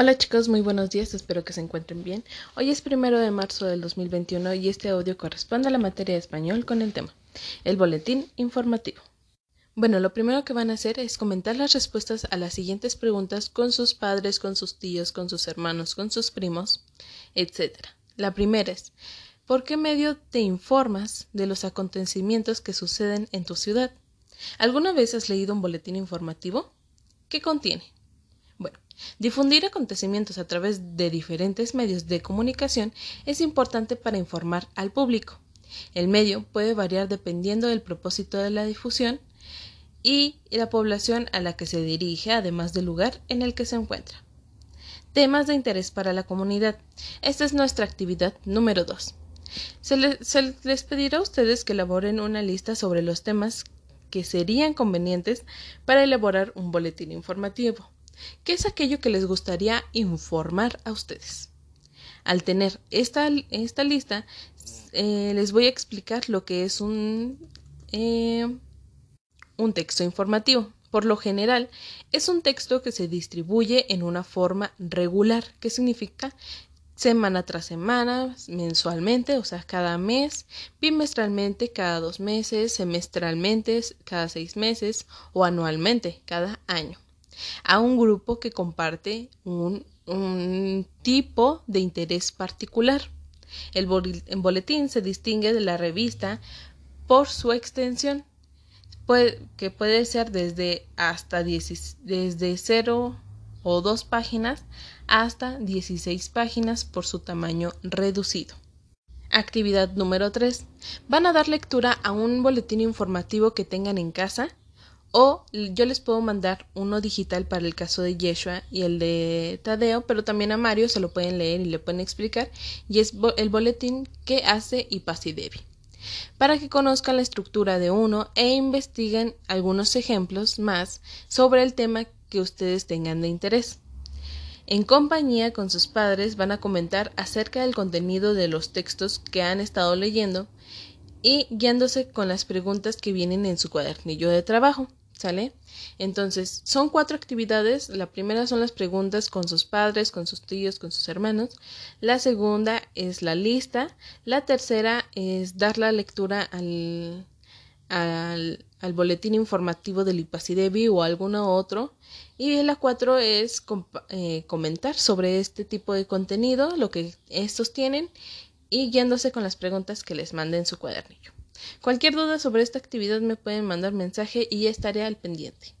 Hola chicos, muy buenos días, espero que se encuentren bien. Hoy es primero de marzo del 2021 y este audio corresponde a la materia de español con el tema, el boletín informativo. Bueno, lo primero que van a hacer es comentar las respuestas a las siguientes preguntas con sus padres, con sus tíos, con sus hermanos, con sus primos, etc. La primera es, ¿por qué medio te informas de los acontecimientos que suceden en tu ciudad? ¿Alguna vez has leído un boletín informativo? ¿Qué contiene? Difundir acontecimientos a través de diferentes medios de comunicación es importante para informar al público. El medio puede variar dependiendo del propósito de la difusión y la población a la que se dirige, además del lugar en el que se encuentra. Temas de interés para la comunidad. Esta es nuestra actividad número 2. Se, se, les pedirá a ustedes que elaboren una lista sobre los temas que serían convenientes para elaborar un boletín informativo. ¿Qué es aquello que les gustaría informar a ustedes? Al tener esta, esta lista, eh, les voy a explicar lo que es un, eh, un texto informativo. Por lo general, es un texto que se distribuye en una forma regular, que significa semana tras semana, mensualmente, o sea, cada mes, bimestralmente, cada dos meses, semestralmente, cada seis meses o anualmente, cada año a un grupo que comparte un, tipo de interés particular. El, boletín se distingue de la revista por su extensión, que puede ser desde hasta desde 0 o 2 páginas hasta 16 páginas por su tamaño reducido. Actividad número 3. Van a dar lectura a un boletín informativo que tengan en casa o yo les puedo mandar uno digital para el caso de Yeshua y el de Tadeo, pero también a Mario se lo pueden leer y le pueden explicar. Y es el boletín que hace Ipasidevi. Para que conozcan la estructura de uno e investiguen algunos ejemplos más sobre el tema que ustedes tengan de interés. En compañía con sus padres van a comentar acerca del contenido de los textos que han estado leyendo y guiándose con las preguntas que vienen en su cuadernillo de trabajo. ¿Sale? Entonces, son cuatro actividades. La primera son las preguntas con sus padres, con sus tíos, con sus hermanos. La segunda es la lista. La tercera es dar la lectura al, al, boletín informativo del IPACIDEBI o alguno otro. Y la cuatro es eh, comentar sobre este tipo de contenido, lo que estos tienen, y guiándose con las preguntas que les manden su cuadernillo. Cualquier duda sobre esta actividad me pueden mandar mensaje y estaré al pendiente.